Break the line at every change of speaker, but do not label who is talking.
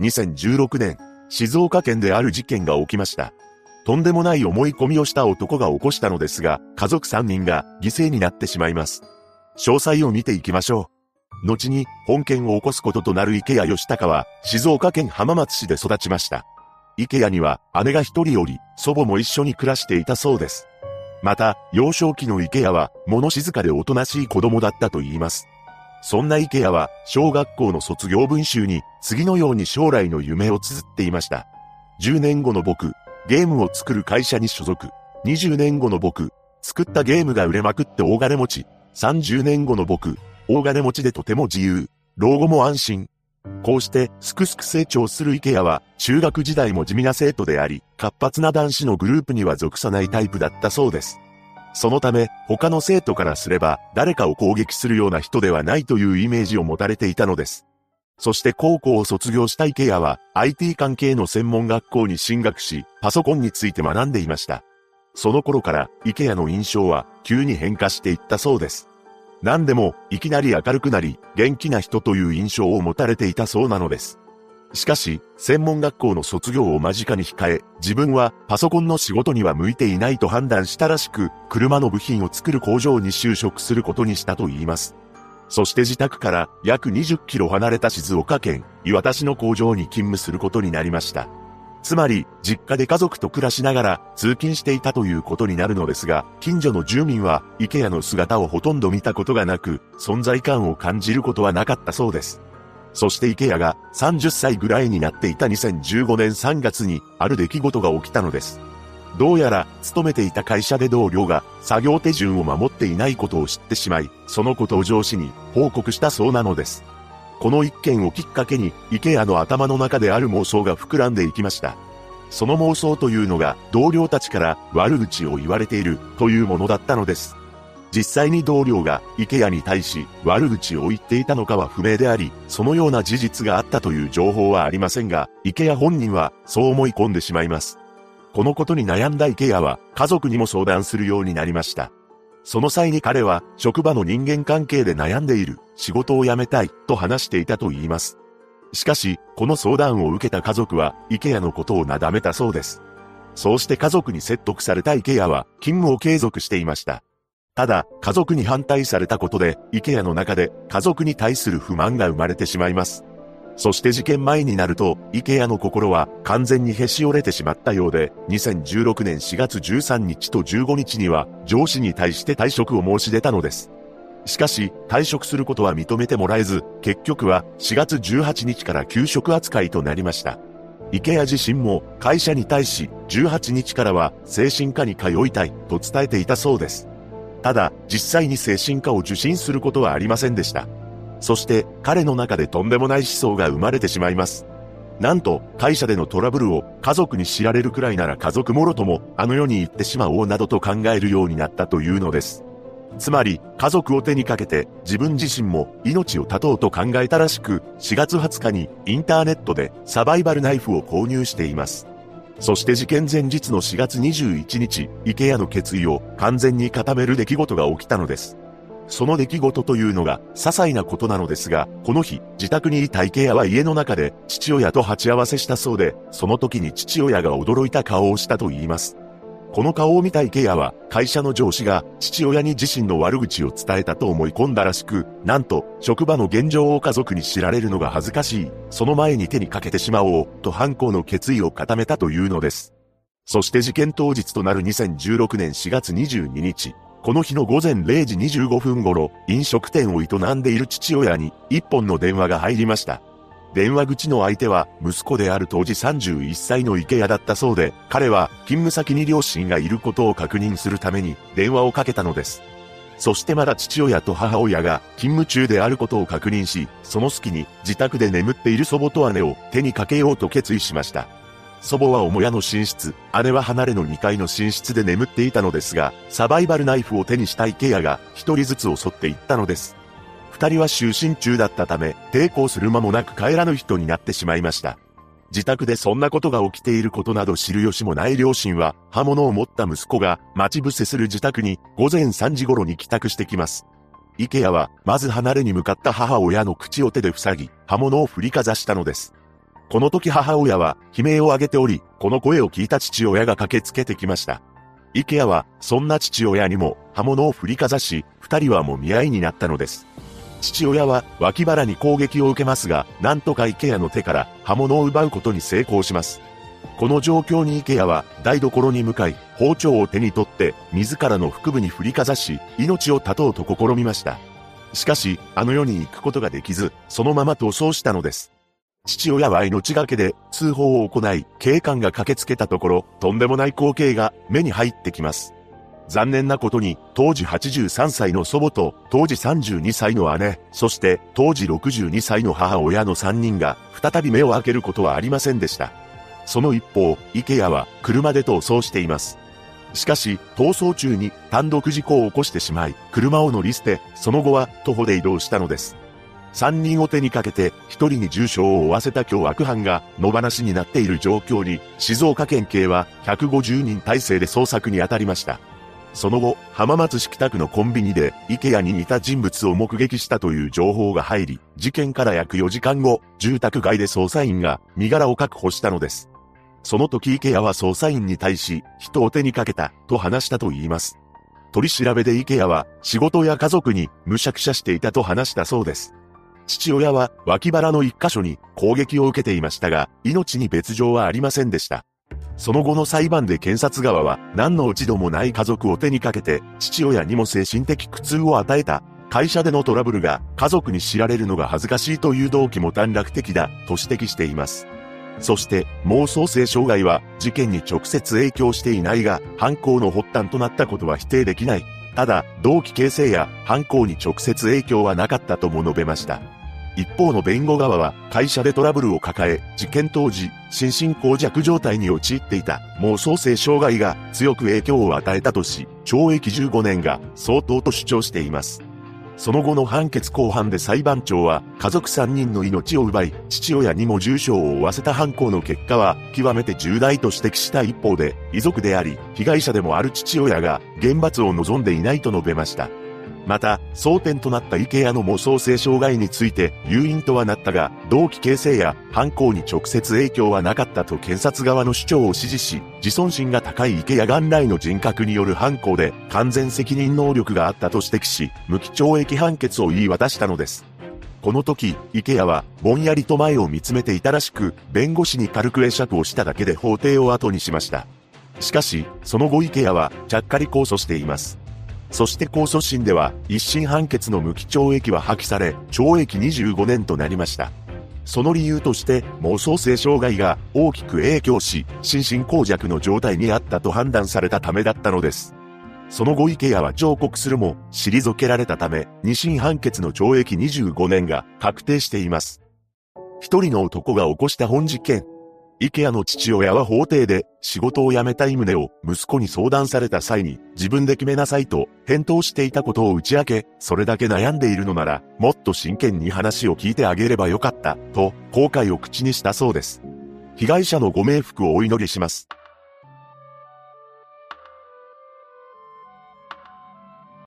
2016年、静岡県である事件が起きました。とんでもない思い込みをした男が起こしたのですが、家族3人が犠牲になってしまいます。詳細を見ていきましょう。後に本件を起こすこととなる池谷義孝は静岡県浜松市で育ちました。池谷には姉が一人おり、祖母も一緒に暮らしていたそうです。また、幼少期の池谷は物静かでおとなしい子供だったと言います。そんな池谷は、小学校の卒業文集に、次のように将来の夢を綴っていました。10年後の僕、ゲームを作る会社に所属。20年後の僕、作ったゲームが売れまくって大金持ち。30年後の僕、大金持ちでとても自由。老後も安心。こうして、すくすく成長する池谷は、中学時代も地味な生徒であり、活発な男子のグループには属さないタイプだったそうです。そのため、他の生徒からすれば、誰かを攻撃するような人ではないというイメージを持たれていたのです。そして高校を卒業した池谷は、IT 関係の専門学校に進学し、パソコンについて学んでいました。その頃から、池谷の印象は、急に変化していったそうです。何でも、いきなり明るくなり、元気な人という印象を持たれていたそうなのです。しかし、専門学校の卒業を間近に控え、自分はパソコンの仕事には向いていないと判断したらしく、車の部品を作る工場に就職することにしたと言います。そして自宅から約20キロ離れた静岡県、岩田市の工場に勤務することになりました。つまり、実家で家族と暮らしながら通勤していたということになるのですが、近所の住民は、池谷の姿をほとんど見たことがなく、存在感を感じることはなかったそうです。そして池谷が30歳ぐらいになっていた2015年3月にある出来事が起きたのです。どうやら勤めていた会社で同僚が作業手順を守っていないことを知ってしまい、そのことを上司に報告したそうなのです。この一件をきっかけに池谷の頭の中である妄想が膨らんでいきました。その妄想というのが同僚たちから悪口を言われているというものだったのです。実際に同僚が池谷に対し悪口を言っていたのかは不明であり、そのような事実があったという情報はありませんが、池谷本人はそう思い込んでしまいます。このことに悩んだ池谷は家族にも相談するようになりました。その際に彼は職場の人間関係で悩んでいる、仕事を辞めたいと話していたと言います。しかし、この相談を受けた家族は池谷のことをなだめたそうです。そうして家族に説得された池谷は勤務を継続していました。ただ、家族に反対されたことで、池谷の中で家族に対する不満が生まれてしまいます。そして事件前になると、池谷の心は完全にへし折れてしまったようで、2016年4月13日と15日には、上司に対して退職を申し出たのです。しかし、退職することは認めてもらえず、結局は4月18日から休職扱いとなりました。池谷自身も会社に対し18日からは精神科に通いたいと伝えていたそうです。ただ、実際に精神科を受診することはありませんでした。そして、彼の中でとんでもない思想が生まれてしまいます。なんと、会社でのトラブルを家族に知られるくらいなら家族もろとも、あの世に行ってしまおうなどと考えるようになったというのです。つまり、家族を手にかけて、自分自身も命を絶とうと考えたらしく、4月20日にインターネットでサバイバルナイフを購入しています。そして事件前日の4月21日、池谷の決意を完全に固める出来事が起きたのです。その出来事というのが、些細なことなのですが、この日、自宅にいた池谷は家の中で父親と鉢合わせしたそうで、その時に父親が驚いた顔をしたと言います。この顔を見た池谷は、会社の上司が父親に自身の悪口を伝えたと思い込んだらしく、なんと、職場の現状を家族に知られるのが恥ずかしい、その前に手にかけてしまおう、と犯行の決意を固めたというのです。そして事件当日となる2016年4月22日、この日の午前0時25分頃、飲食店を営んでいる父親に一本の電話が入りました。電話口の相手は息子である当時31歳の池谷だったそうで、彼は勤務先に両親がいることを確認するために電話をかけたのです。そしてまだ父親と母親が勤務中であることを確認し、その隙に自宅で眠っている祖母と姉を手にかけようと決意しました。祖母は母屋の寝室、姉は離れの2階の寝室で眠っていたのですが、サバイバルナイフを手にした池谷が一人ずつ襲っていったのです。二人は就寝中だったため、抵抗する間もなく帰らぬ人になってしまいました。自宅でそんなことが起きていることなど知る由もない両親は、刃物を持った息子が待ち伏せする自宅に午前3時頃に帰宅してきます。池谷は、まず離れに向かった母親の口を手で塞ぎ、刃物を振りかざしたのです。この時母親は悲鳴を上げており、この声を聞いた父親が駆けつけてきました。池谷は、そんな父親にも刃物を振りかざし、二人はもみ合いになったのです。父親は脇腹に攻撃を受けますが、なんとか池谷の手から刃物を奪うことに成功します。この状況に池谷は台所に向かい、包丁を手に取って自らの腹部に振りかざし、命を絶とうと試みました。しかし、あの世に行くことができず、そのまま逃走したのです。父親は命がけで通報を行い、警官が駆けつけたところ、とんでもない光景が目に入ってきます。残念なことに、当時83歳の祖母と、当時32歳の姉、そして当時62歳の母親の3人が、再び目を開けることはありませんでした。その一方、池谷は車で逃走しています。しかし、逃走中に単独事故を起こしてしまい、車を乗り捨て、その後は徒歩で移動したのです。三人を手にかけて、一人に重傷を負わせた凶悪犯が野放しになっている状況に、静岡県警は150人体制で捜索に当たりました。その後、浜松市北区のコンビニで、池谷に似た人物を目撃したという情報が入り、事件から約4時間後、住宅街で捜査員が身柄を確保したのです。その時池谷は捜査員に対し、人を手にかけた、と話したと言います。取り調べで池谷は、仕事や家族にむしゃくしゃしていたと話したそうです。父親は脇腹の一箇所に攻撃を受けていましたが、命に別状はありませんでした。その後の裁判で検察側は何の落ち度もない家族を手にかけて父親にも精神的苦痛を与えた。会社でのトラブルが家族に知られるのが恥ずかしいという動機も短絡的だと指摘しています。そして妄想性障害は事件に直接影響していないが犯行の発端となったことは否定できない。ただ、動機形成や犯行に直接影響はなかったとも述べました。一方の弁護側は会社でトラブルを抱え、事件当時、心神耗弱状態に陥っていた妄想性障害が強く影響を与えたとし、懲役15年が相当と主張しています。その後の判決公判で裁判長は家族3人の命を奪い、父親にも重傷を負わせた犯行の結果は極めて重大と指摘した一方で、遺族であり、被害者でもある父親が厳罰を望んでいないと述べました。また、争点となった池谷の妄想性障害について、誘引とはなったが、動機形成や犯行に直接影響はなかったと検察側の主張を支持し、自尊心が高い池谷元来の人格による犯行で、完全責任能力があったと指摘し、無期懲役判決を言い渡したのです。この時、池谷は、ぼんやりと前を見つめていたらしく、弁護士に軽く会釈をしただけで法廷を後にしました。しかし、その後池谷は、ちゃっかり控訴しています。そして控訴審では一審判決の無期懲役は破棄され、懲役25年となりました。その理由として妄想性障害が大きく影響し、心神耗弱の状態にあったと判断されたためだったのです。その後池谷は上告するも、退けられたため、二審判決の懲役25年が確定しています。一人の男が起こした本事件。池谷の父親は法廷で仕事を辞めたい旨を息子に相談された際に自分で決めなさいと返答していたことを打ち明け、それだけ悩んでいるのならもっと真剣に話を聞いてあげればよかったと後悔を口にしたそうです。被害者のご冥福をお祈りします。